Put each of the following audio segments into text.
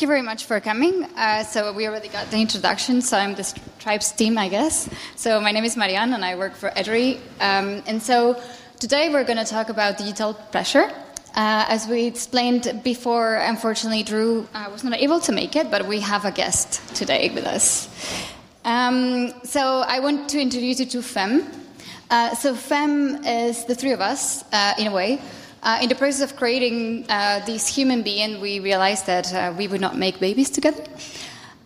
thank you very much for coming. Uh, so we already got the introduction. So I'm the Stripes team, I guess. So my name is Maryant, and I work for EDRi. Um, and so today we're going to talk about digital pressure. Uh, as we explained before, unfortunately, Drew uh, was not able to make it, but we have a guest today with us. Um, so I want to introduce you to FEM. Uh, so FEM is the three of us, uh, in a way. Uh, in the process of creating uh, this human being, we realized that uh, we would not make babies together.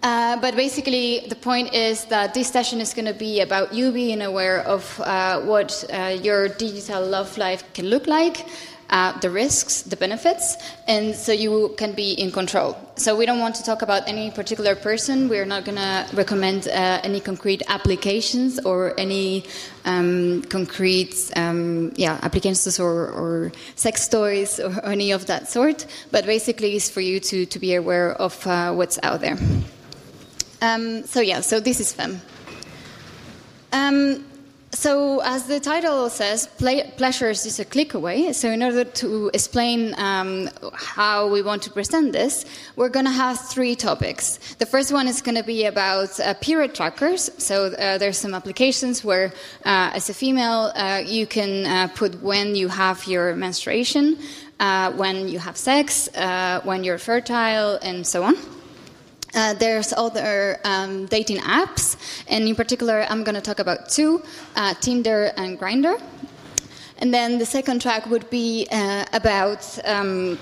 Uh, but basically, the point is that this session is going to be about you being aware of uh, what uh, your digital love life can look like, uh, the risks, the benefits, and so you can be in control. So we don't want to talk about any particular person. We're not going to recommend uh, any concrete applications or any um, concrete, um, yeah, applications or, or, sex toys or any of that sort. But basically, it's for you to to be aware of uh, what's out there. Um, so yeah, so this is FEM. Um, so, as the title says, pleasure is just a click away. So, in order to explain um, how we want to present this, we're going to have three topics. The first one is going to be about uh, period trackers. So, uh, there's some applications where, uh, as a female, uh, you can uh, put when you have your menstruation, uh, when you have sex, when you're fertile, and so on. Uh, there's other um, dating apps, and in particular, I'm going to talk about two uh, Tinder and Grindr. And then the second track would be uh, about um,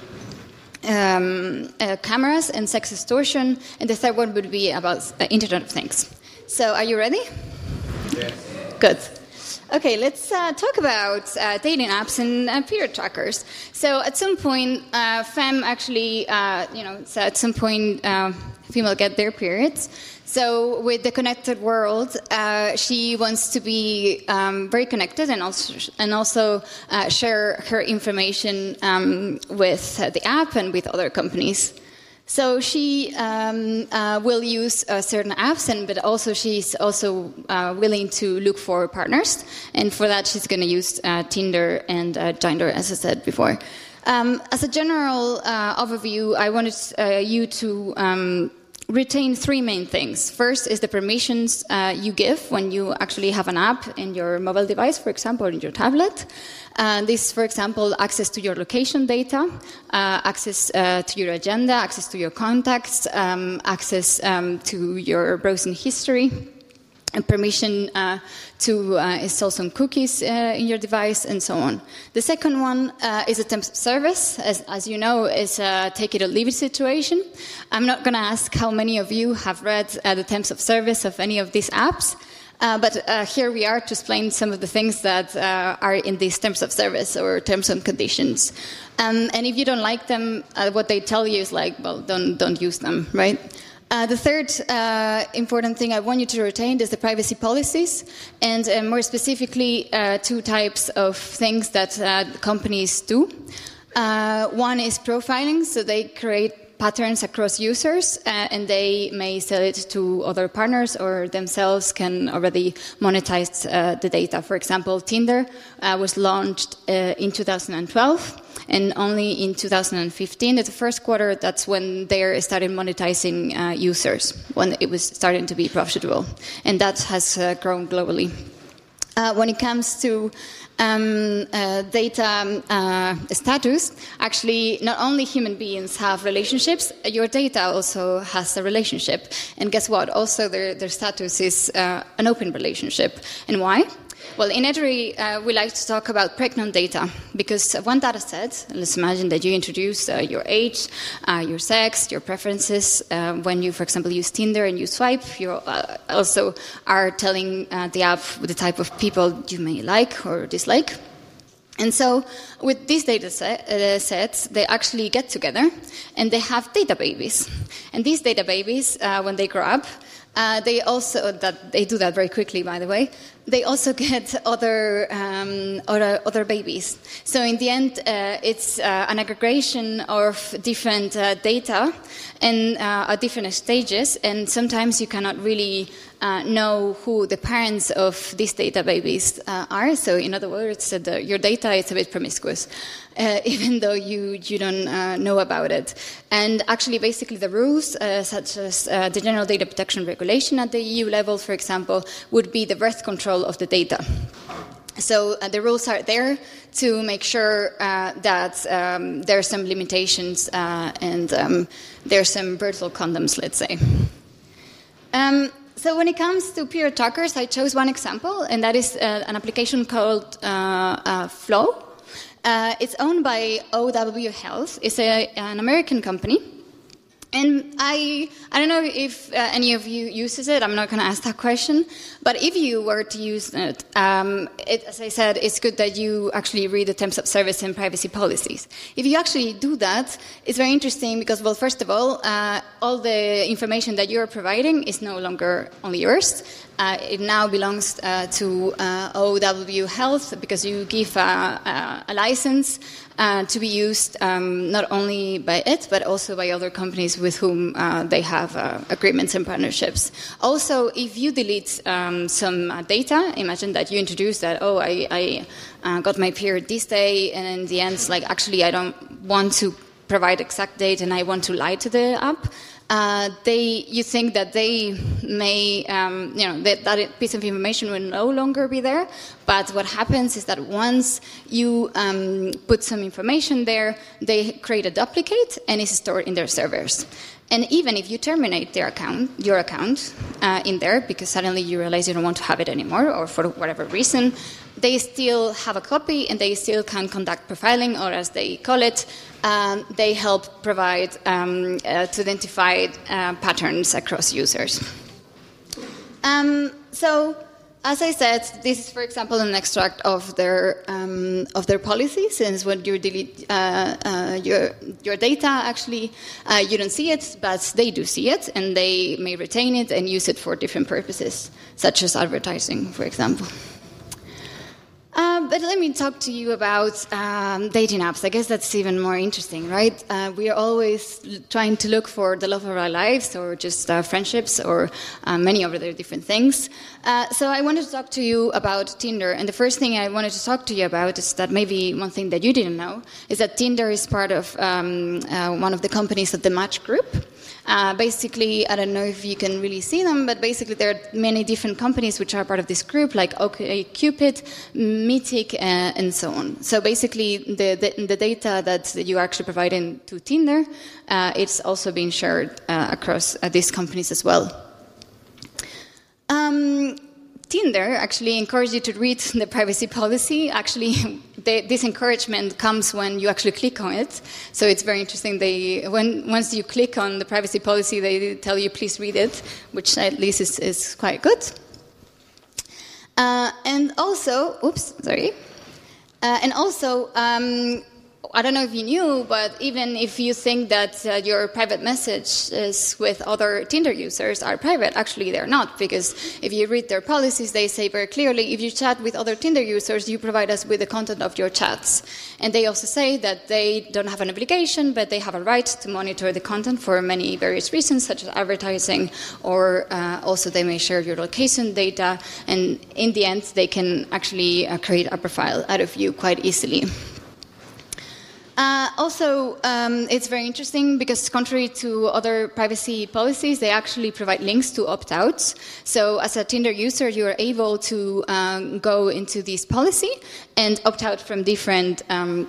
um, uh, cameras and sex extortion, and the third one would be about uh, Internet of Things. So, are you ready? Yes. Good. Okay, let's uh, talk about uh, dating apps and uh, period trackers. So, at some point, uh, FEM actually, uh, you know, so at some point, uh, female get their periods. So, with the connected world, she wants to be um, very connected and also and also share her information um, with the app and with other companies. So she um, uh, will use uh, certain apps, and but also she's also uh, willing to look for partners, and for that she's going to use uh, Tinder and uh, Grindr, as I said before. Um, as a general uh, overview, I wanted you to. Retain three main things. First is the permissions uh, you give when you actually have an app in your mobile device, for example, in your tablet. Uh, this, for example, access to your location data, uh, access uh, to your agenda, access to your contacts, um, access um, to your browsing history permission uh, to uh, install some cookies uh, in your device and so on. The second one uh, is a temp service. As, as you know, is a take it or leave it situation. I'm not going to ask how many of you have read uh, the terms of service of any of these apps. Uh, but here we are to explain some of the things that are in these terms of service or terms and conditions. Um, and if you don't like them, what they tell you is like, well, don't don't use them, right? Uh, the third uh, important thing I want you to retain is the privacy policies, and uh, more specifically, uh, two types of things that uh, companies do. One is profiling, so they create patterns across users, and they may sell it to other partners or themselves can already monetize the data. For example, Tinder was launched in 2012 and only in 2015, at the first quarter, that's when they started monetizing uh, users, when it was starting to be profitable. And that has uh, grown globally. Uh, when it comes to um, uh, data uh, status, actually, not only human beings have relationships, your data also has a relationship. And guess what? Also, their, their status is uh, an open relationship. And why? Well, in EDRi, uh, we like to talk about pregnant data because one data set, let's imagine that you introduce uh, your age, uh, your sex, your preferences. Uh, when you, for example, use Tinder and you swipe, you uh, also are telling uh, the app the type of people you may like or dislike. And so, with these data set, uh, sets, they actually get together and they have data babies. And these data babies, uh, when they grow up, uh, they also that they do that very quickly, by the way. They also get other um, other, other babies. So in the end, uh, it's uh, an aggregation of different uh, data and uh, at different stages. And sometimes you cannot really uh, know who the parents of these data babies uh, are. So, in other words, that your data is a bit promiscuous, uh, even though you, you don't uh, know about it. And actually, basically, the rules, uh, such as uh, the General Data Protection Regulation at the EU level, for example, would be the birth control of the data. So uh, the rules are there to make sure uh, that um, there are some limitations uh, and um, are some brutal condoms, let's say. Um, so when it comes to period trackers, I chose one example, and that is uh, an application called uh, uh, Flo. it's owned by OW Health. It's a, an American company. And I, I don't know if uh, any of you uses it. I'm not going to ask that question. But if you were to use it, um, it, as I said, it's good that you actually read the terms of service and privacy policies. If you actually do that, it's very interesting because, well, first of all, uh, all the information that you're providing is no longer only yours. Uh, it now belongs uh, to uh, OW Health because you give a, a license uh, to be used um, not only by it but also by other companies with whom uh, they have uh, agreements and partnerships. Also, if you delete um, some data, imagine that you introduce that, oh, I, I got my period this day, and in the end, it's like, actually, I don't want to provide exact date and I want to lie to the app uh, they, you think that they may, um, you know, that, that, piece of information will no longer be there. But what happens is that once you um, put some information there, they create a duplicate and it's stored in their servers. And even if you terminate their account, your account uh, in there because suddenly you realize you don't want to have it anymore or for whatever reason, they still have a copy and they still can conduct profiling, or as they call it, um, they help provide um, uh, to identify uh, patterns across users. Um, so, as I said, this is, for example, an extract of their um, of their policy. Since when you delete uh, uh, your your data, actually, uh, you don't see it, but they do see it, and they may retain it and use it for different purposes, such as advertising, for example. Uh, but let me talk to you about um, dating apps. I guess that's even more interesting, right? Uh, we are always trying to look for the love of our lives or just uh, friendships or uh, many other different things. Uh, so I wanted to talk to you about Tinder. And the first thing I wanted to talk to you about is that maybe one thing that you didn't know is that Tinder is part of um, one of the companies of the Match Group. Uh, basically, I don't know if you can really see them, but basically there are many different companies which are part of this group, like OkCupid, Meetic, uh, and so on. So basically, the, the, the, data that you are actually providing to Tinder, uh, it's also being shared uh, across uh, these companies as well. Um, Tinder actually encourages you to read the privacy policy. Actually, they, this encouragement comes when you actually click on it. So it's very interesting. They, when, once you click on the privacy policy, they tell you please read it, which at least is, is quite good. Uh, and also, oops, sorry. Uh, and also, um, I don't know if you knew, but even if you think that uh, your private messages with other Tinder users are private, actually they're not, because if you read their policies, they say very clearly if you chat with other Tinder users, you provide us with the content of your chats. And they also say that they don't have an obligation, but they have a right to monitor the content for many various reasons, such as advertising, or uh, also they may share your location data, and in the end, they can actually uh, create a profile out of you quite easily. Uh, also, um, it's very interesting because, contrary to other privacy policies, they actually provide links to opt outs. So, as a Tinder user, you are able to um, go into this policy and opt out from different. Um,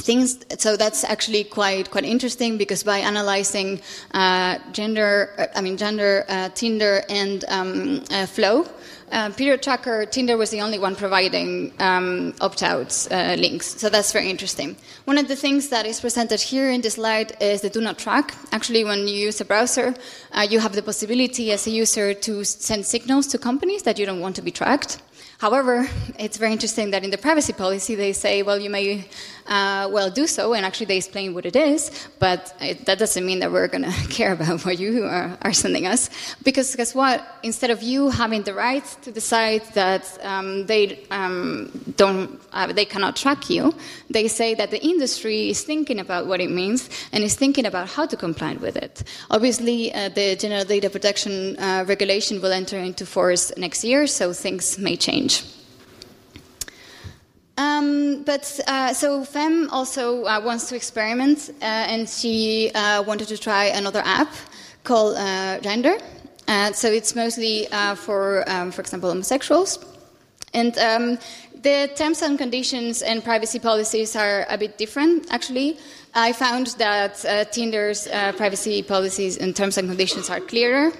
things so that's actually quite quite interesting because by analyzing uh, gender uh, i mean gender uh, tinder and um, uh, flow uh, period tracker, Tinder was the only one providing um, opt out uh, links. So that's very interesting. One of the things that is presented here in this slide is the do not track. Actually, when you use a browser, uh, you have the possibility as a user to send signals to companies that you don't want to be tracked. However, it's very interesting that in the privacy policy they say, well, you may uh, well do so, and actually they explain what it is, but it, that doesn't mean that we're going to care about what you are, are, sending us. Because guess what? Instead of you having the right to decide that um, they um, don't, uh, they cannot track you, they say that the industry is thinking about what it means and is thinking about how to comply with it. Obviously, uh, the General Data Protection uh, Regulation will enter into force next year, so things may change. Um, but uh, so Fem also uh, wants to experiment, uh, and she uh, wanted to try another app called uh, Grindr. Uh, so it's mostly for, um, for example, homosexuals. And um, the terms and conditions and privacy policies are a bit different, actually. I found that Tinder's privacy policies and terms and conditions are clearer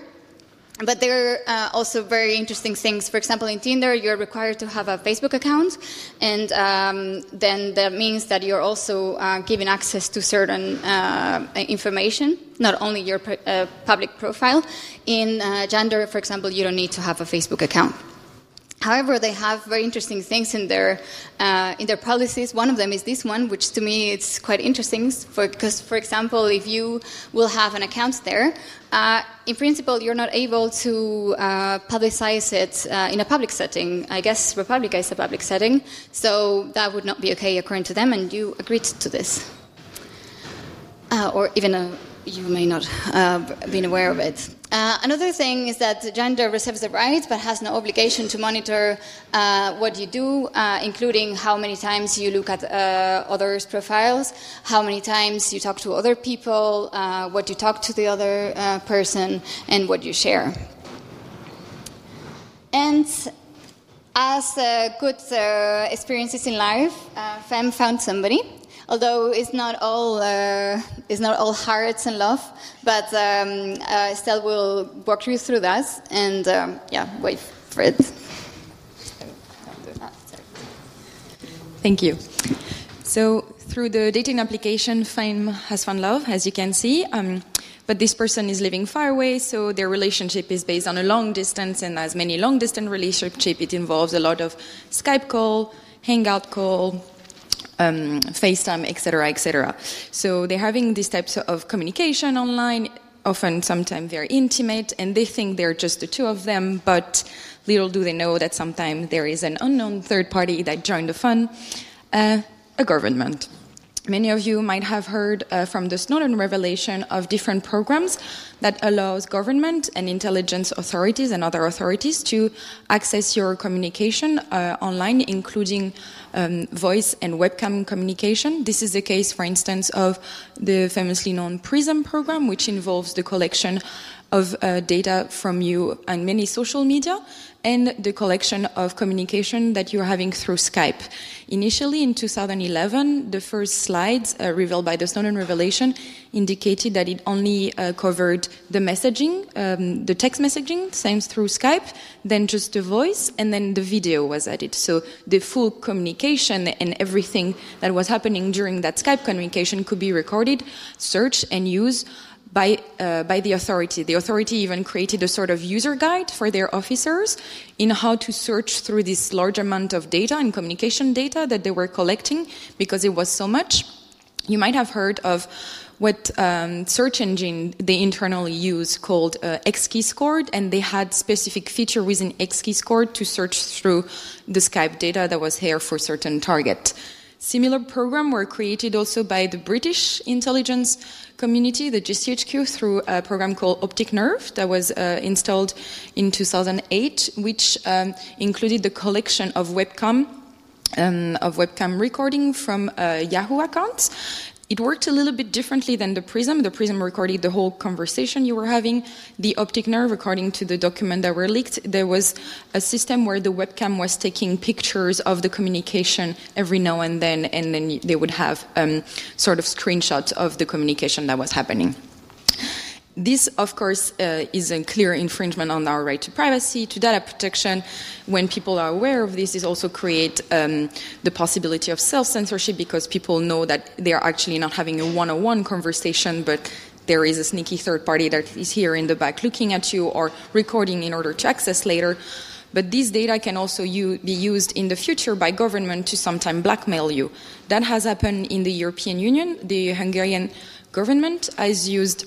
but there are uh, also very interesting things. For example, in Tinder, you're required to have a Facebook account, and um, then that means that you're also uh, given access to certain uh, information, not only your uh, public profile. In uh, Grindr, for example, you don't need to have a Facebook account. However, they have very interesting things in their uh, in their policies. One of them is this one, which to me it's quite interesting because, for example, if you will have an account there, uh, in principle, you're not able to uh, publicize it uh, in a public setting. I guess Republica is a public setting, so that would not be okay according to them, and you agreed to this, uh, or even a you may not have uh, been aware of it. Uh, another thing is that Grindr reserves the right but has no obligation to monitor uh, what you do, uh, including how many times you look at uh, others' profiles, how many times you talk to other people, uh, what you talk to the other person, and what you share. And as good experiences in life, Fem found somebody although it's not all uh, it's not all hearts and love. But um, uh, Estelle will walk you through that, and um, yeah, wait for it. Thank you. So through the dating application, Fem has found love, as you can see. Um, but this person is living far away, so their relationship is based on a long distance, and as many long distance relationship, it involves a lot of Skype call, Hangout call, um, FaceTime, etc., etc. So they're having these types of communication online, often sometimes very intimate, and they think they're just the two of them, but little do they know that sometimes there is an unknown third party that joined the fun, uh, a government. Many of you might have heard uh, from the Snowden revelation of different programs that allows government and intelligence authorities and other authorities to access your communication uh, online, including um, voice and webcam communication. This is the case, for instance, of the famously known PRISM program, which involves the collection of uh, data from you on many social media and the collection of communication that you're having through Skype. Initially, in 2011, the first slides uh, revealed by the Snowden revelation indicated that it only uh, covered the messaging, um, the text messaging sent through Skype, then just the voice, and then the video was added. So the full communication and everything that was happening during that Skype communication could be recorded, searched, and used by, uh, by the authority. The authority even created a sort of user guide for their officers in how to search through this large amount of data and communication data that they were collecting because it was so much. You might have heard of what um, search engine they internally use called uh, XKeyscore, and they had specific feature within XKeyscore to search through the Skype data that was here for certain target. Similar programs were created also by the British intelligence community, the GCHQ, through a program called Optic Nerve that was uh, installed in 2008, which um, included the collection of webcam um, of webcam recording from uh, Yahoo accounts it worked a little bit differently than the Prism. The Prism recorded the whole conversation you were having. The Optic Nerve, according to the document that were leaked, there was a system where the webcam was taking pictures of the communication every now and then, and then they would have um, sort of screenshots of the communication that was happening. This, of course, uh, is a clear infringement on our right to privacy, to data protection. When people are aware of this, it also creates um, the possibility of self-censorship because people know that they are actually not having a one-on-one conversation, but there is a sneaky third party that is here in the back looking at you or recording in order to access later. But this data can also u- be used in the future by government to sometime blackmail you. That has happened in the European Union. The Hungarian government has used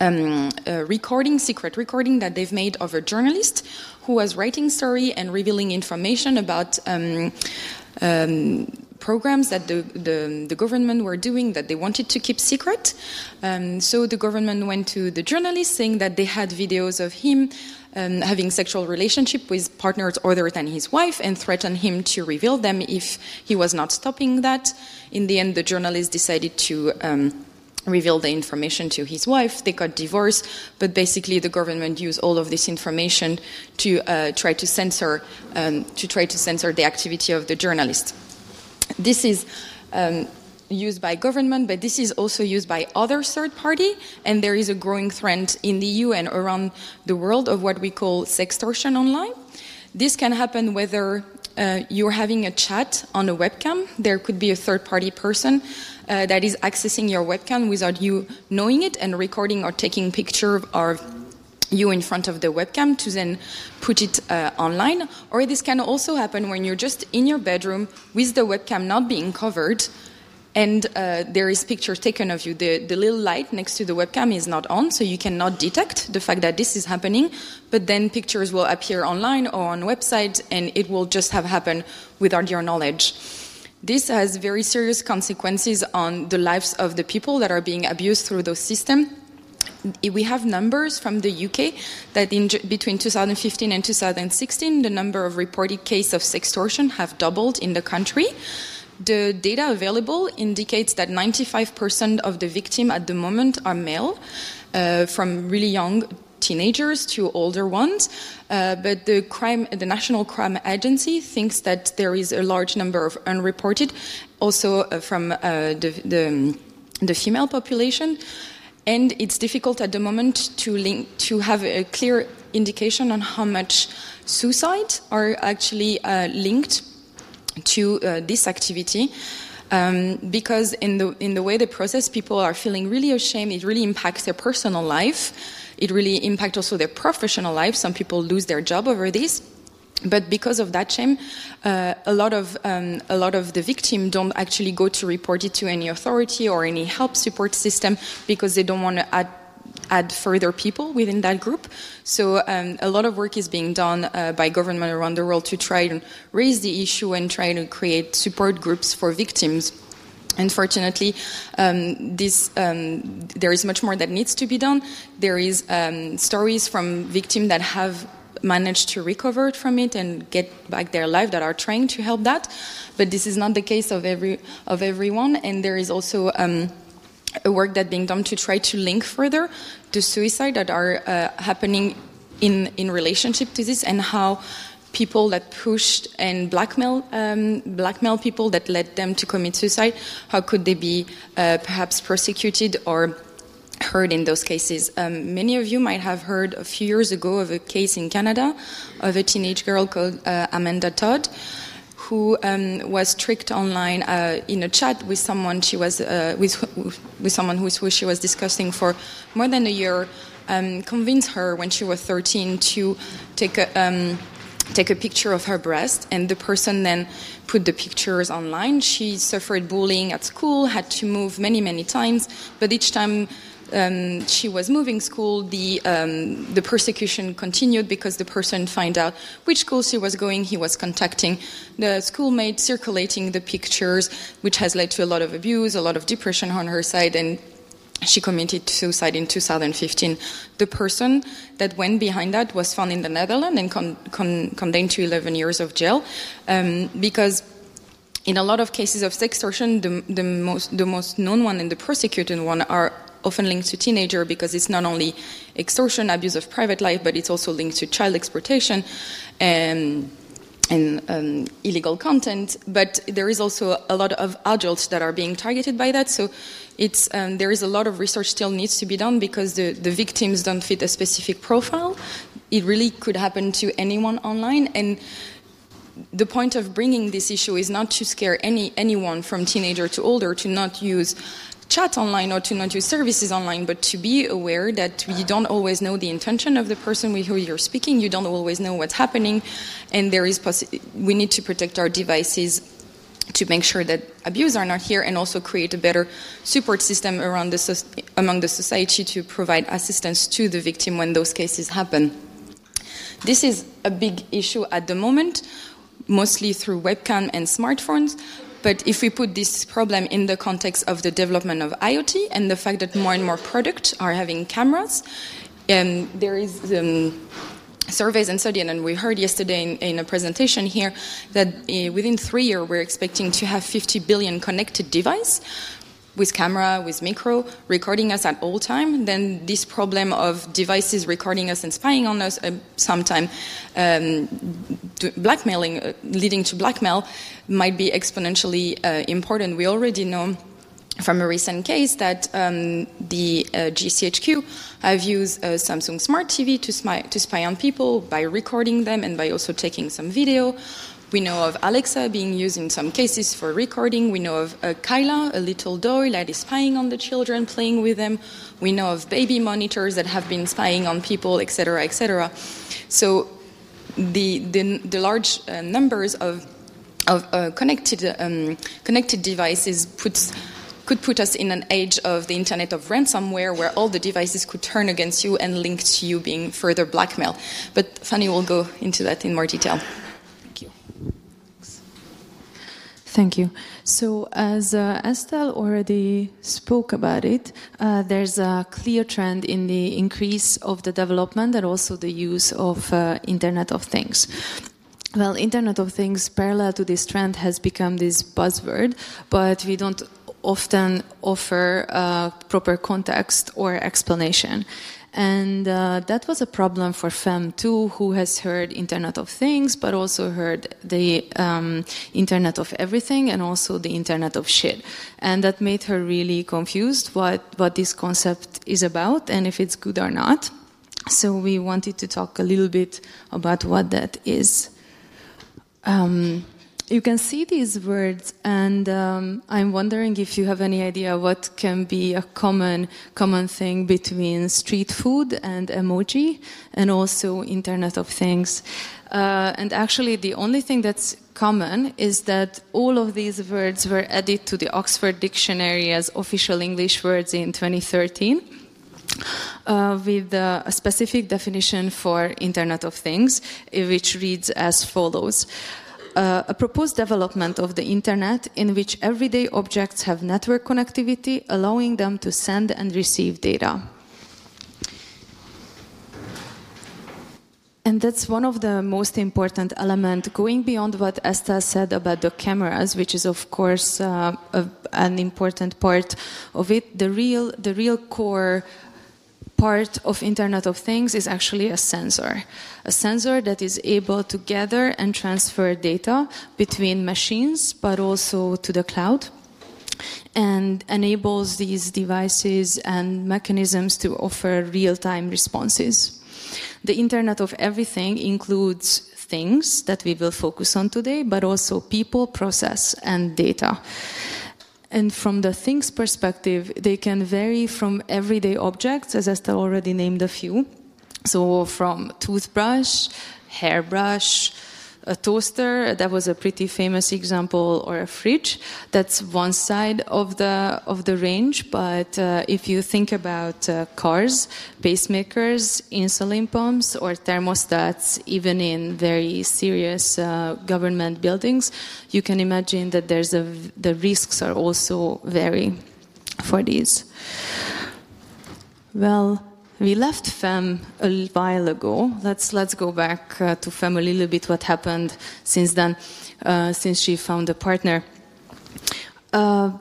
um, recording, secret recording that they've made of a journalist who was writing story and revealing information about um, um, programs that the, the, the, government were doing that they wanted to keep secret. Um, so the government went to the journalist saying that they had videos of him um, having sexual relationship with partners other than his wife and threatened him to reveal them if he was not stopping that. In the end, the journalist decided to um, reveal the information to his wife. They got divorced, but basically the government used all of this information to uh, try to censor um, to try to censor the activity of the journalist. This is. Um, used by government, but this is also used by other third party, and there is a growing trend in the EU and around the world of what we call sextortion online. This can happen whether uh, you're having a chat on a webcam. There could be a third party person uh, that is accessing your webcam without you knowing it and recording or taking picture of you in front of the webcam to then put it uh, online. Or this can also happen when you're just in your bedroom with the webcam not being covered and uh, there is picture taken of you. The, the little light next to the webcam is not on, so you cannot detect the fact that this is happening. But then pictures will appear online or on website, and it will just have happened without your knowledge. This has very serious consequences on the lives of the people that are being abused through those systems. We have numbers from the UK that in between 2015 and 2016, the number of reported cases of sextortion have doubled in the country. The data available indicates that 95% of the victims at the moment are male, uh, from really young teenagers to older ones. Uh, but the crime, the National Crime Agency thinks that there is a large number of unreported, also uh, from uh, the, the, the female population. And it's difficult at the moment to link to have a clear indication on how much suicide are actually uh, linked to uh, this activity. Um, because in the in the way they process, people are feeling really ashamed. It really impacts their personal life it really impacts also their professional life. Some people lose their job over this. But because of that shame, uh, a lot of um, a lot of the victims don't actually go to report it to any authority or any help support system because they don't want to add add further people within that group. So um, a lot of work is being done uh, by government around the world to try and raise the issue and try to create support groups for victims Unfortunately, um, this, um, there is much more that needs to be done. There is um, stories from victims that have managed to recover from it and get back their life that are trying to help that, but this is not the case of every of everyone. And there is also um, a work that being done to try to link further the suicide that are uh, happening in in relationship to this and how people that pushed and blackmail um, blackmail people that led them to commit suicide? How could they be uh, perhaps prosecuted or heard in those cases? Um, many of you might have heard a few years ago of a case in Canada of a teenage girl called uh, Amanda Todd. Who um, was tricked online uh, in a chat with someone she was uh, with with someone who, who she was discussing for more than a year, um, convinced her when she was 13 to take a um, take a picture of her breast, and the person then put the pictures online. She suffered bullying at school, had to move many, many times, but each time um, she was moving school, the um, the persecution continued because the person found out which school she was going. He was contacting the schoolmate, circulating the pictures, which has led to a lot of abuse, a lot of depression on her side, and she committed suicide in 2015. The person that went behind that was found in the Netherlands and con- con- condemned to 11 years of jail um, because in a lot of cases of sextortion, the, the, most, the most known one and the prosecuted one are often linked to teenager because it's not only extortion, abuse of private life, but it's also linked to child exploitation. and and um, illegal content, but there is also a lot of adults that are being targeted by that. So it's, um, there is a lot of research still needs to be done because the, the victims don't fit a specific profile. It really could happen to anyone online. And the point of bringing this issue is not to scare any, anyone from teenager to older to not use chat online or to not use services online, but to be aware that you don't always know the intention of the person with who you're speaking, you don't always know what's happening, and there is possi- we need to protect our devices to make sure that abuse are not here and also create a better support system around the among the society to provide assistance to the victim when those cases happen. This is a big issue at the moment, mostly through webcam and smartphones. But if we put this problem in the context of the development of IoT and the fact that more and more products are having cameras, um, there is um, surveys and studies, and we heard yesterday in, in a presentation here that uh, within three years we're expecting to have 50 billion connected devices with camera, with micro, recording us at all time, then this problem of devices recording us and spying on us, uh, sometime um, blackmailing, uh, leading to blackmail, might be exponentially important. We already know from a recent case that um, the uh, GCHQ have used uh, Samsung Smart TV to spy, to spy on people by recording them and by also taking some video. We know of Alexa being used in some cases for recording. We know of uh, Cayla, a little doll that is spying on the children, playing with them. We know of baby monitors that have been spying on people, etc., etc. So the, the, the large uh, numbers of, of uh, connected, um, connected devices puts could put us in an age of the internet of ransomware where all the devices could turn against you and link to you being further blackmail. But Fanny will go into that in more detail. Thank you. Thanks. Thank you. So, as uh, Estelle already spoke about it, uh, there's a clear trend in the increase of the development and also the use of uh, Internet of Things. Well, Internet of Things, parallel to this trend, has become this buzzword, but we don't often offer uh, proper context or explanation. And uh, that was a problem for Fem too, who has heard Internet of Things, but also heard the um, Internet of Everything and also the Internet of Shit. And that made her really confused what, what this concept is about and if it's good or not. So we wanted to talk a little bit about what that is. Um, you can see these words, and um, I'm wondering if you have any idea what can be a common common thing between street food and emoji, and also Internet of Things. Uh, and actually, the only thing that's common is that all of these words were added to the Oxford Dictionary as official English words in 2013. Uh, with uh, a specific definition for Internet of Things, which reads as follows uh, a proposed development of the internet in which everyday objects have network connectivity, allowing them to send and receive data. And that's one of the most important elements, going beyond what Estelle said about the cameras, which is of course uh, a, an important part of it. The real, the real core part of Internet of Things is actually a sensor. A sensor that is able to gather and transfer data between machines, but also to the cloud and enables these devices and mechanisms to offer real-time responses. The Internet of Everything includes things that we will focus on today, but also people, process, and data. And from the things perspective, they can vary from everyday objects, as Estelle already named a few. So from toothbrush, hairbrush, a toaster that was a pretty famous example or a fridge. That's one side of the of the range but uh, if you think about uh, cars pacemakers insulin pumps or thermostats even in very serious uh, government buildings you can imagine that there's a the risks are also vary for these. Well we left FEM a while ago. Let's let's go back uh, to FEM a little bit. What happened since then? Uh, since she found a partner. Uh,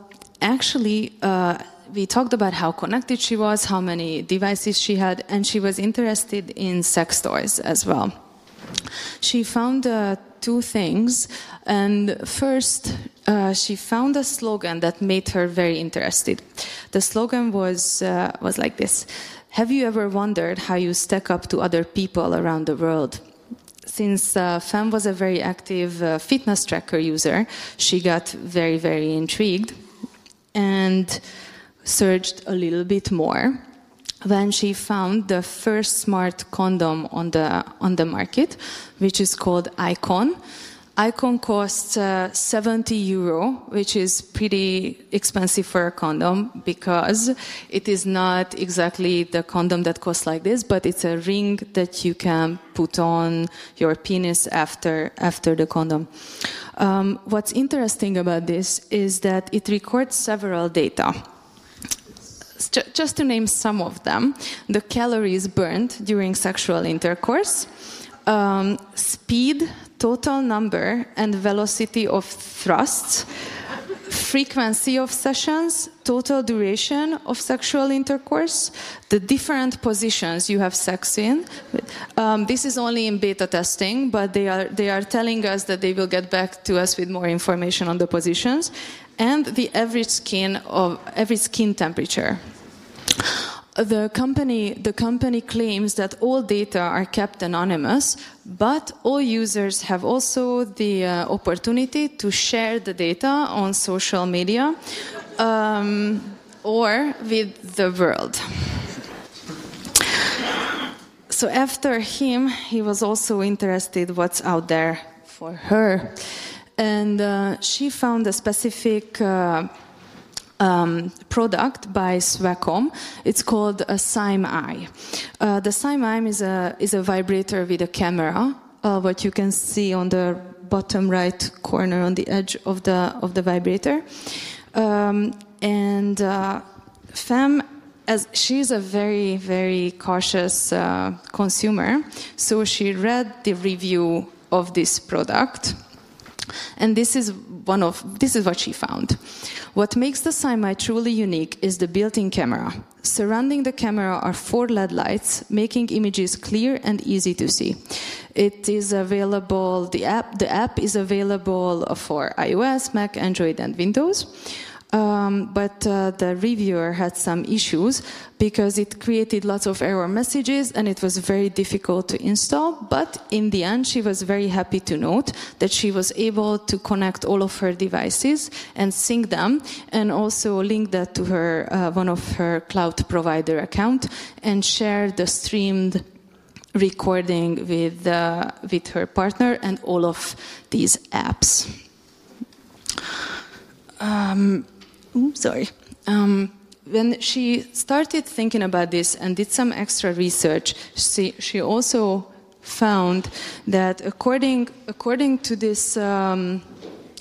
actually, uh, we talked about how connected she was, how many devices she had, and she was interested in sex toys as well. She found uh, two things, and first, uh, she found a slogan that made her very interested. The slogan was was like this have you ever wondered how you stack up to other people around the world? Since uh, Fem was a very active uh, fitness tracker user, she got very, very intrigued. And searched a little bit more when she found the first smart condom on the on the market, which is called i.Con. i.Con costs uh, 70 euro, which is pretty expensive for a condom because it is not exactly the condom that costs like this, but it's a ring that you can put on your penis after after the condom. Um, what's interesting about this is that it records several data just to name some of them the calories burned during sexual intercourse, um, speed, total number, and velocity of thrusts. Frequency of sessions, total duration of sexual intercourse, the different positions you have sex in. Um, this is only in beta testing, but they are they are telling us that they will get back to us with more information on the positions, and the average skin of average skin temperature the company, the company claims that all data are kept anonymous, but all users have also the uh, opportunity to share the data on social media um, or with the world. So after him, he was also interested what's out there for her, and uh, she found a specific. Uh, um, product by Svakom. It's called a Siime Uh, the Siime is a, is a vibrator with a camera, uh, what you can see on the bottom right corner on the edge of the, of the vibrator. Um, and uh, Fem as she's a very very cautious uh, consumer so she read the review of this product and this is one of this is what she found. What makes the Siime Eye truly unique is the built-in camera. Surrounding the camera are four LED lights, making images clear and easy to see. It is available. The app the app is available for iOS, Mac, Android, and Windows. Um, but uh, the reviewer had some issues because it created lots of error messages and it was very difficult to install. But in the end, she was very happy to note that she was able to connect all of her devices and sync them and also link that to her uh, one of her cloud provider account and share the streamed recording with uh, with her partner and all of these apps. Um, oops, sorry. Um, when she started thinking about this and did some extra research, she, she also found that according, according to this, um,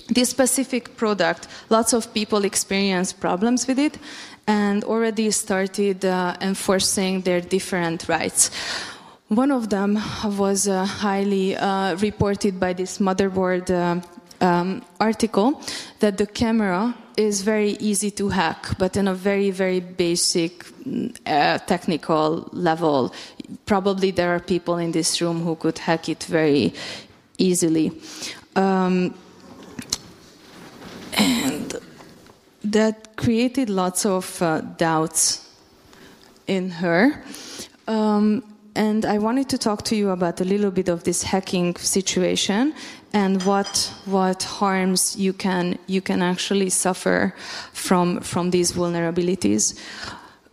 this specific product, lots of people experience problems with it and already started uh, enforcing their different rights. One of them was uh, highly uh, reported by this motherboard uh, um, article that the camera is very easy to hack, but in a very, very basic uh, technical level. Probably there are people in this room who could hack it very easily. Um, and that created lots of uh, doubts in her. Um, and I wanted to talk to you about a little bit of this hacking situation and what what harms you can you can actually suffer from from these vulnerabilities.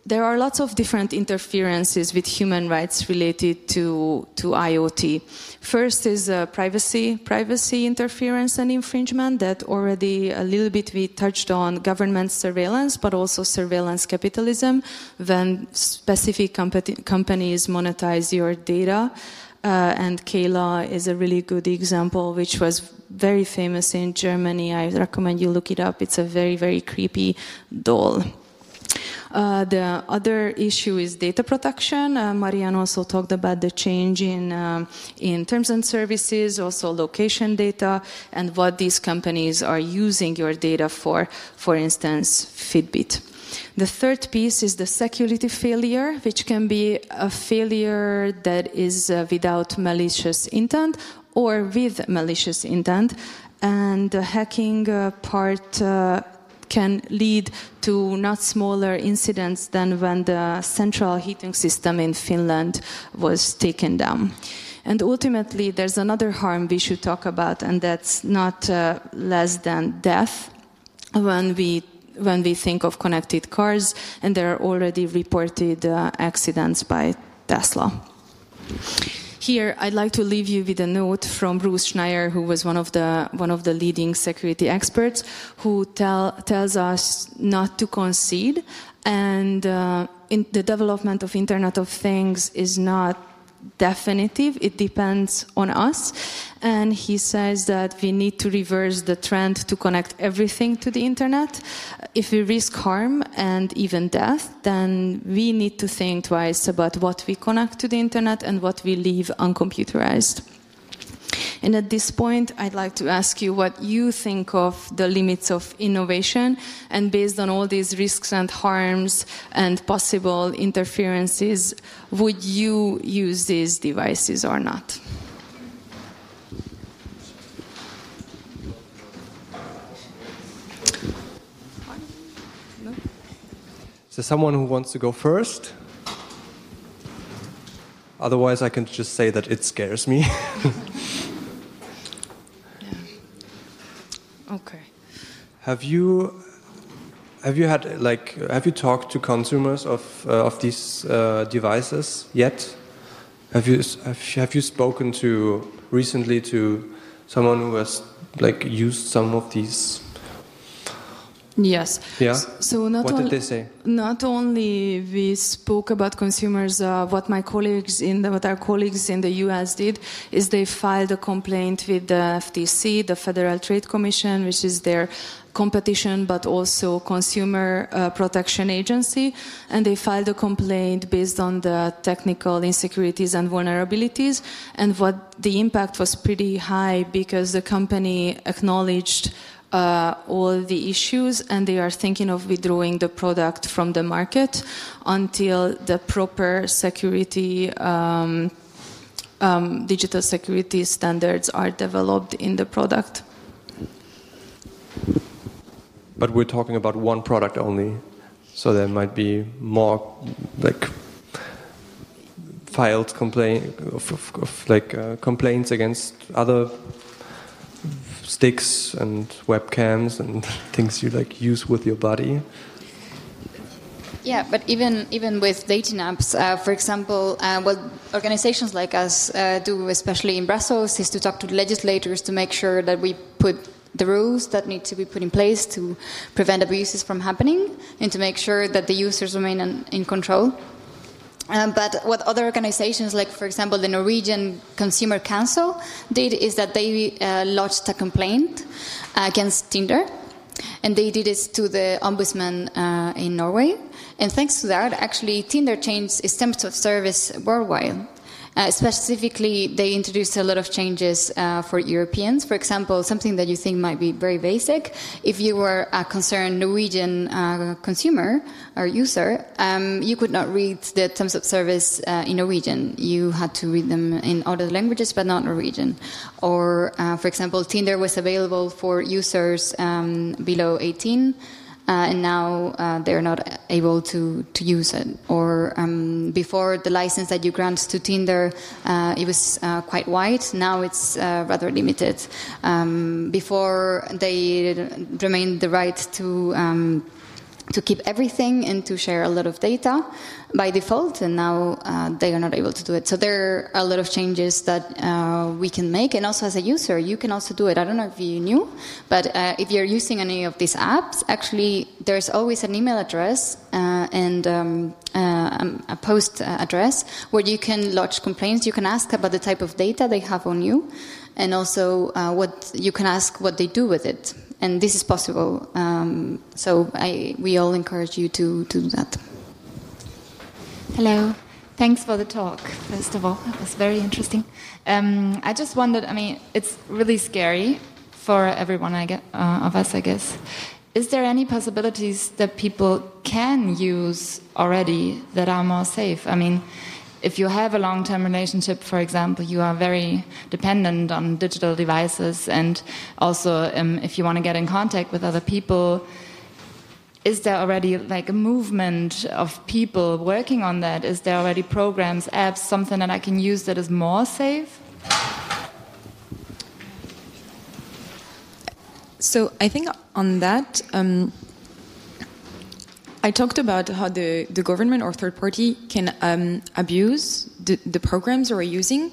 There are lots of different interferences with human rights related to to IoT. First is uh, privacy privacy interference and infringement that already a little bit we touched on government surveillance, but also surveillance capitalism when specific companies monetize your data. Uh, and Cayla is a really good example, which was very famous in Germany. I recommend you look it up. It's a very, very creepy doll. Uh, the other issue is data protection. Uh, Maryant also talked about the change in um, in terms and services, also location data, and what these companies are using your data for. For instance, Fitbit. The third piece is the security failure, which can be a failure that is uh, without malicious intent or with malicious intent. And the hacking uh, part uh, can lead to not smaller incidents than when the central heating system in Finland was taken down. And ultimately, there's another harm we should talk about, and that's not uh, less than death when we when we think of connected cars, and there are already reported uh, accidents by Tesla. Here, I'd like to leave you with a note from Bruce Schneier, who was one of the one of the leading security experts, who tell, tells us not to concede, and uh, the development of Internet of Things is not definitive. It depends on us. And he says that we need to reverse the trend to connect everything to the internet. If we risk harm and even death, then we need to think twice about what we connect to the internet and what we leave uncomputerized. And at this point, I'd like to ask you what you think of the limits of innovation, and based on all these risks and harms and possible interferences, would you use these devices or not? There someone who wants to go first? Otherwise, I can just say that it scares me. Okay. Have you have you had like have you talked to consumers of uh, of these uh, devices yet? Have you have you spoken to recently to someone who has like used some of these Yes. Yeah. So not what only, did they say? Not only we spoke about consumers. Uh, what my colleagues in the, what our colleagues in the U.S. did is they filed a complaint with the FTC, the Federal Trade Commission, which is their competition but also consumer uh, protection agency and they filed a complaint based on the technical insecurities and vulnerabilities and what the impact was pretty high because the company acknowledged uh, all the issues and they are thinking of withdrawing the product from the market until the proper security um, um, digital security standards are developed in the product. But we're talking about one product only, so there might be more like filed complaint of, of, of like uh, complaints against other sticks and webcams and things you like use with your body. Yeah, but even even with dating apps, uh, for example, uh, what organizations like us uh, do, especially in Brussels, is to talk to legislators to make sure that we put the rules that need to be put in place to prevent abuses from happening and to make sure that the users remain in, in control. Um, but what other organizations, like for example the Norwegian Consumer Council, did is that they uh, lodged a complaint against Tinder, and they did it to the ombudsman uh, in Norway. And thanks to that, actually, Tinder changed its terms of service worldwide. Uh, specifically, they introduced a lot of changes uh, for Europeans. For example, something that you think might be very basic. If you were a concerned Norwegian uh, consumer or user, um, you could not read the terms of service uh, in Norwegian. You had to read them in other languages, but not Norwegian. Or, uh, for example, Tinder was available for users um, below 18. Uh, and now uh, they're not able to, to use it. Or um, before the license that you grant to Tinder, uh, it was uh, quite wide. Now it's uh, rather limited. Um, before they remained the right to. Um, to keep everything and to share a lot of data by default, and now uh, they are not able to do it. So there are a lot of changes that uh, we can make, and also as a user, you can also do it. I don't know if you knew, but uh, if you're using any of these apps, actually, there's always an email address uh, and um, uh, um, a post address where you can lodge complaints. You can ask about the type of data they have on you, and also uh, what you can ask what they do with it and this is possible. Um, so I, we all encourage you to, to do that. Hello. Thanks for the talk, first of all. It was very interesting. Um, I just wondered I mean, it's really scary for everyone I get, uh, of us, I guess. Is there any possibilities that people can use already that are more safe? I mean, if you have a long term relationship, for example, you are very dependent on digital devices. And also, um, if you want to get in contact with other people, is there already like a movement of people working on that? Is there already programs, apps, something that I can use that is more safe? So I think on that, um, I talked about how the, the government or third party can um, abuse the, the programs we're using.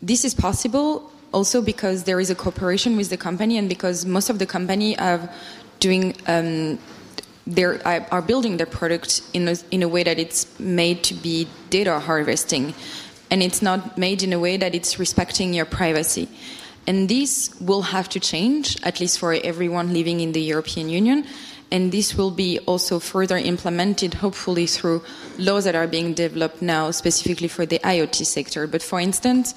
This is possible also because there is a cooperation with the company and because most of the company are doing um, they are building their product in a, in a way that it's made to be data harvesting. And it's not made in a way that it's respecting your privacy. And this will have to change at least for everyone living in the european union and this will be also further implemented hopefully through laws that are being developed now specifically for the iot sector. But for instance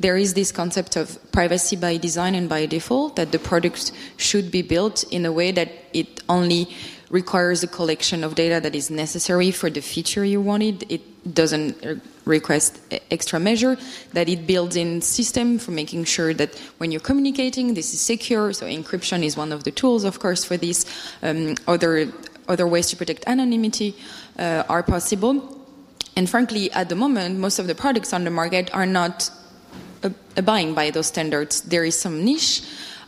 there is this concept of privacy by design and by default that the product should be built in a way that it only requires a collection of data that is necessary for the feature you wanted. It doesn't request extra measure, that it builds in system for making sure that when you're communicating, this is secure. So encryption is one of the tools, of course, for this. Um, other, other ways to protect anonymity uh, are possible. And frankly, at the moment, most of the products on the market are not abiding by those standards. There is some niche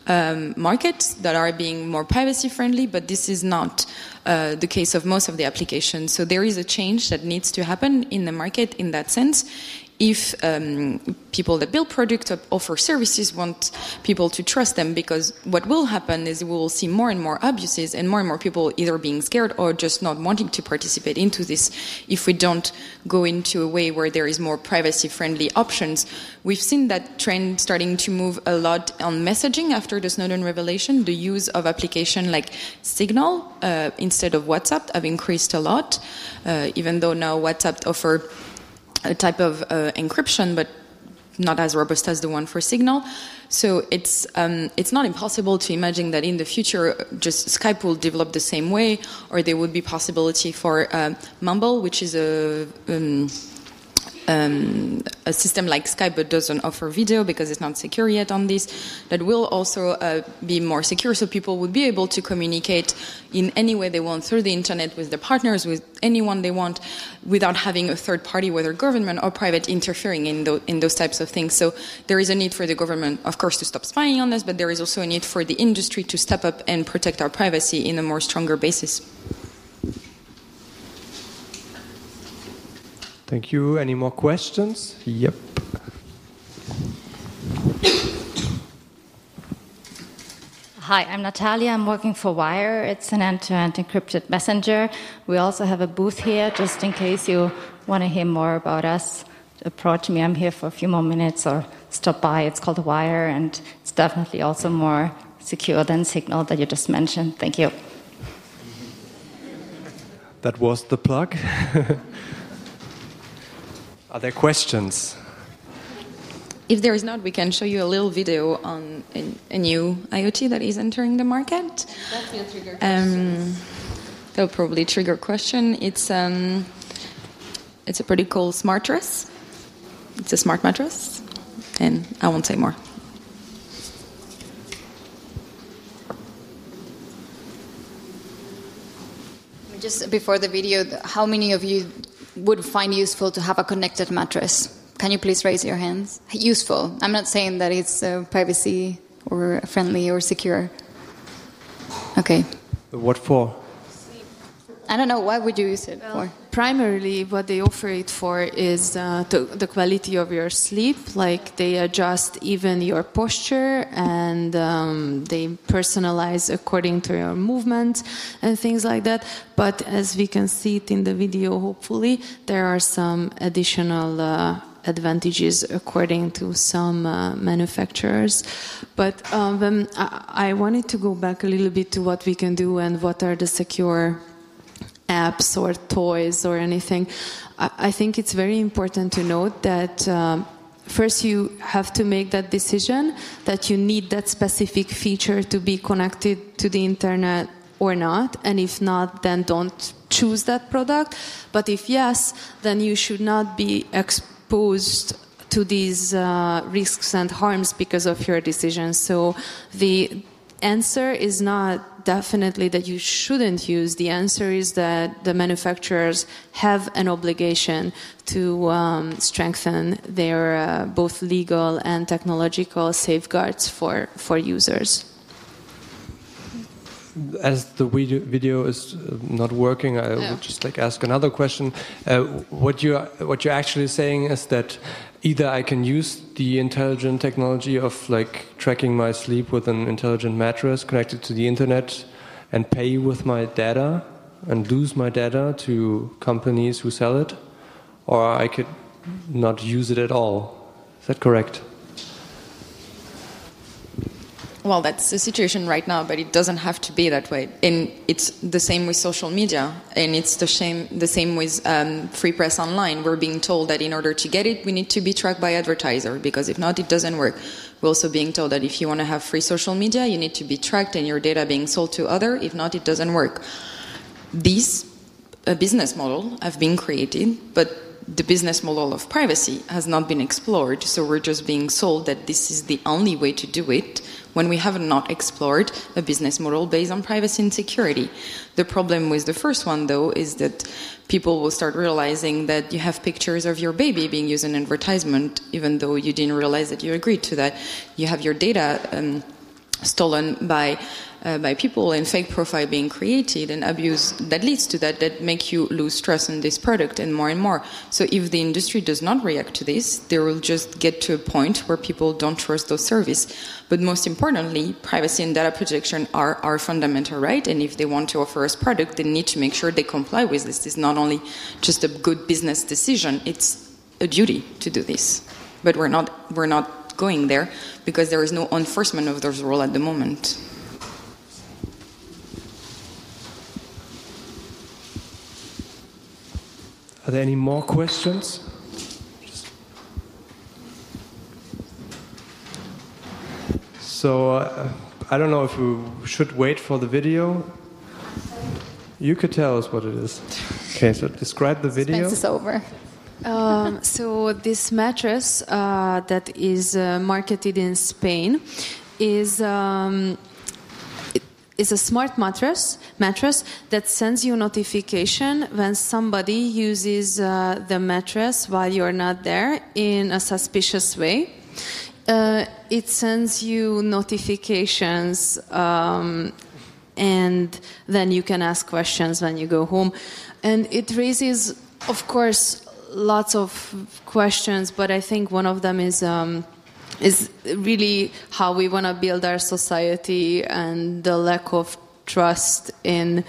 um, markets that are being more privacy friendly, but this is not uh, the case of most of the applications. So there is a change that needs to happen in the market in that sense if um, people that build products or offer services want people to trust them because what will happen is we will see more and more abuses and more and more people either being scared or just not wanting to participate into this. If we don't go into a way where there is more privacy friendly options we've seen that trend starting to move a lot on messaging after the snowden revelation. The use of application like signal uh, instead of whatsapp have increased a lot uh, even though now whatsapp offer a type of uh, encryption, but not as robust as the one for Signal. So it's um, it's not impossible to imagine that in the future, just Skype will develop the same way, or there would be possibility for uh, Mumble, which is a um, um, a system like Skype but doesn't offer video because it's not secure yet on this, that will also uh, be more secure so people would be able to communicate in any way they want through the internet with their partners, with anyone they want, without having a third party, whether government or private, interfering in, in those types of things. So there is a need for the government, of course, to stop spying on us, but there is also a need for the industry to step up and protect our privacy in a more stronger basis. Thank you. Any more questions? Yep. Hi, I'm Natalia. I'm working for Wire. It's an end to end encrypted messenger. We also have a booth here just in case you want to hear more about us. Approach me. I'm here for a few more minutes or stop by. It's called Wire and it's definitely also more secure than Signal that you just mentioned. Thank you. That was the plug. Are there questions? If there is not, we can show you a little video on a, a new IoT that is entering the market. That will trigger um, That'll probably trigger a question. It's um, it's a pretty cool smart dress. It's a smart mattress, and I won't say more. Just before the video, how many of you would find useful to have a connected mattress? Can you please raise your hands? Useful. I'm not saying that it's uh, privacy or friendly or secure. Okay. What for? I don't know. Why would you use it well, for? Primarily, what they offer it for is uh, the, the, quality of your sleep. Like they adjust even your posture and um, they personalize according to your movement and things like that. But as we can see it in the video, hopefully, there are some additional. Uh, advantages according to some uh, manufacturers. But um, I, I wanted to go back a little bit to what we can do and what are the secure apps or toys or anything. I, think it's very important to note that. Um, first, you have to make that decision that you need that specific feature to be connected to the internet or not. And if not, then don't choose that product. But if yes, then you should not be exposed to these uh, risks and harms because of your decision. So the answer is not definitely that you shouldn't use. The answer is that the manufacturers have an obligation to um, strengthen their uh, both legal and technological safeguards for, for users. as the video, is uh, not working, I Yeah. would just like ask another question. Uh, what you what you're actually saying is that either I can use the intelligent technology of like tracking my sleep with an intelligent mattress connected to the internet and pay with my data and lose my data to companies who sell it, or I could not use it at all. Is that correct? Well, that's the situation right now, but it doesn't have to be that way. And it's the same with social media, and it's the same the same with um, free press online. We're being told that in order to get it, we need to be tracked by advertiser because if not, it doesn't work. We're also being told that if you want to have free social media, you need to be tracked and your data being sold to other. If not, it doesn't work. These a business model have been created, but the business model of privacy has not been explored. So we're just being sold that this is the only way to do it when we have not explored a business model based on privacy and security. The problem with the first one, though, is that people will start realizing that you have pictures of your baby being used in advertisement, even though you didn't realize that you agreed to that. You have your data. Um, stolen by uh, by people and fake profile being created and abuse that leads to that that make you lose trust in this product and more and more. So if the industry does not react to this they will just get to a point where people don't trust those services but most importantly privacy and data protection are our fundamental right and if they want to offer us product they need to make sure they comply with this. It's not only just a good business decision it's a duty to do this. But we're not we're not going there because there is no enforcement of those rules at the moment. Are there any more questions? So uh, I don't know if we should wait for the video. You could tell us what it is. Okay, so describe the video. Suspense is over. Um, so this mattress uh, that is uh, marketed in Spain is um, it is a smart mattress mattress that sends you notification when somebody uses uh, the mattress while you're not there in a suspicious way. Uh, it sends you notifications um, and then you can ask questions when you go home and it raises of course lots of questions but i think one of them is um, is really how we want to build our society and the lack of trust in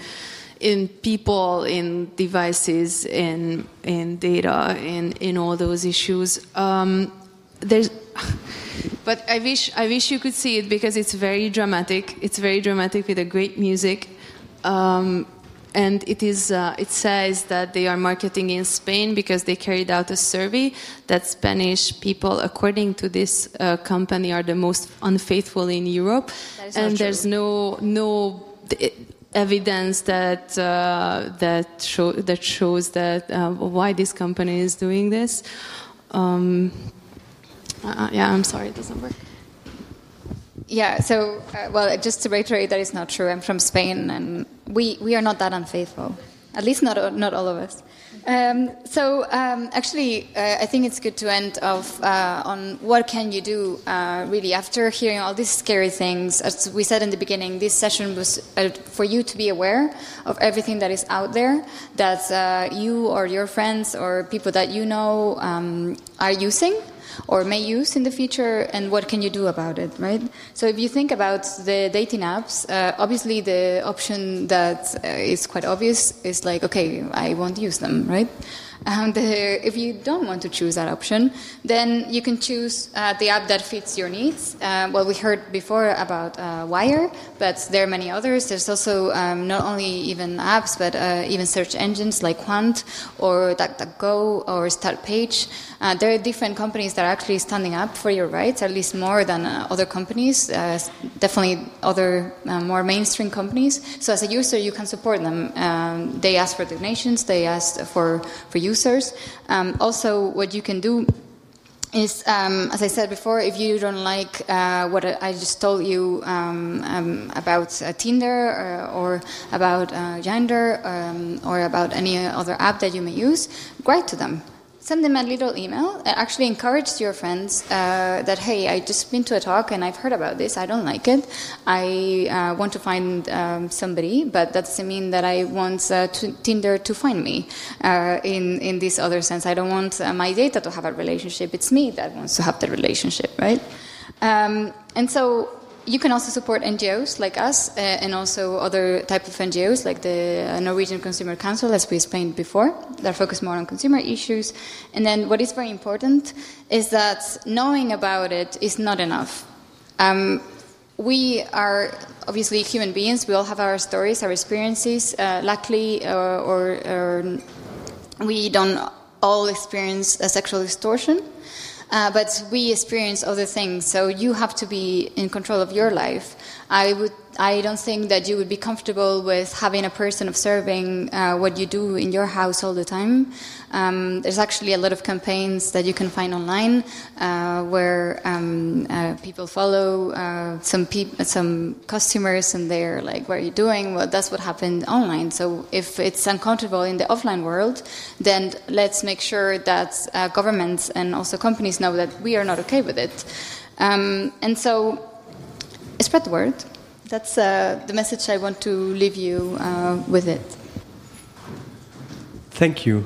in people in devices in in data in in all those issues um, there's but I wish I wish you could see it because it's very dramatic. It's very dramatic with a great music, um, and it is. Uh, it says that they are marketing in Spain because they carried out a survey that Spanish people, according to this uh, company, are the most unfaithful in Europe, That is not and there's no no. Evidence that uh, that show that shows that uh, why this company is doing this. Um, uh, yeah, I'm sorry, it doesn't work. Yeah, so, uh, well, just to reiterate, that is not true. I'm from Spain, and we, we are not that unfaithful. At least not, not all of us. Um, so, um, actually, uh, I think it's good to end off uh, on what can you do, uh, really, after hearing all these scary things. As we said in the beginning, this session was uh, for you to be aware of everything that is out there that uh, you or your friends or people that you know um, are using or may use in the future and what can you do about it right? So if you think about the dating apps uh, obviously the option that uh, is quite obvious is like okay i won't use them right and the, if you don't want to choose that option then you can choose uh, the app that fits your needs uh, well we heard before about uh, wire but there are many others there's also um, not only even apps but uh, even search engines like Qwant or duckduckgo or startpage uh, there are different companies that are actually standing up for your rights, at least more than uh, other companies, definitely other more mainstream companies. So as a user, you can support them. Um, they ask for donations, they ask for, for users. Um, also, what you can do is, um, as I said before, if you don't like uh, what I just told you um, um, about uh, Tinder or, or about uh, Grindr um, or about any other app that you may use, write to them send them a little email. Actually, encourage your friends uh, that hey, I just been to a talk and I've heard about this. I don't like it. I uh, want to find um, somebody, but that doesn't mean that I want uh, Tinder to find me. Uh, in in this other sense, I don't want uh, my data to have a relationship. It's me that wants to have the relationship, right? Um, and so you can also support NGOs like us uh, and also other type of NGOs like the uh, Norwegian Consumer Council, as we explained before, that focus more on consumer issues. And then what is very important is that knowing about it is not enough. Um, we are obviously human beings. We all have our stories, our experiences. Uh, luckily, or, or, or we don't all experience a sexual extortion. Uh, but we experience other things, so you have to be in control of your life. I would, I don't think that you would be comfortable with having a person observing uh, what you do in your house all the time. Um, there's actually a lot of campaigns that you can find online uh, where um, uh, people follow uh, some peop- some customers and they're like, "What are you doing?" Well, that's what happened online. So if it's uncomfortable in the offline world, then let's make sure that uh, governments and also companies know that we are not okay with it. Um, and so, spread the word. That's uh, the message I want to leave you uh, with it. Thank you.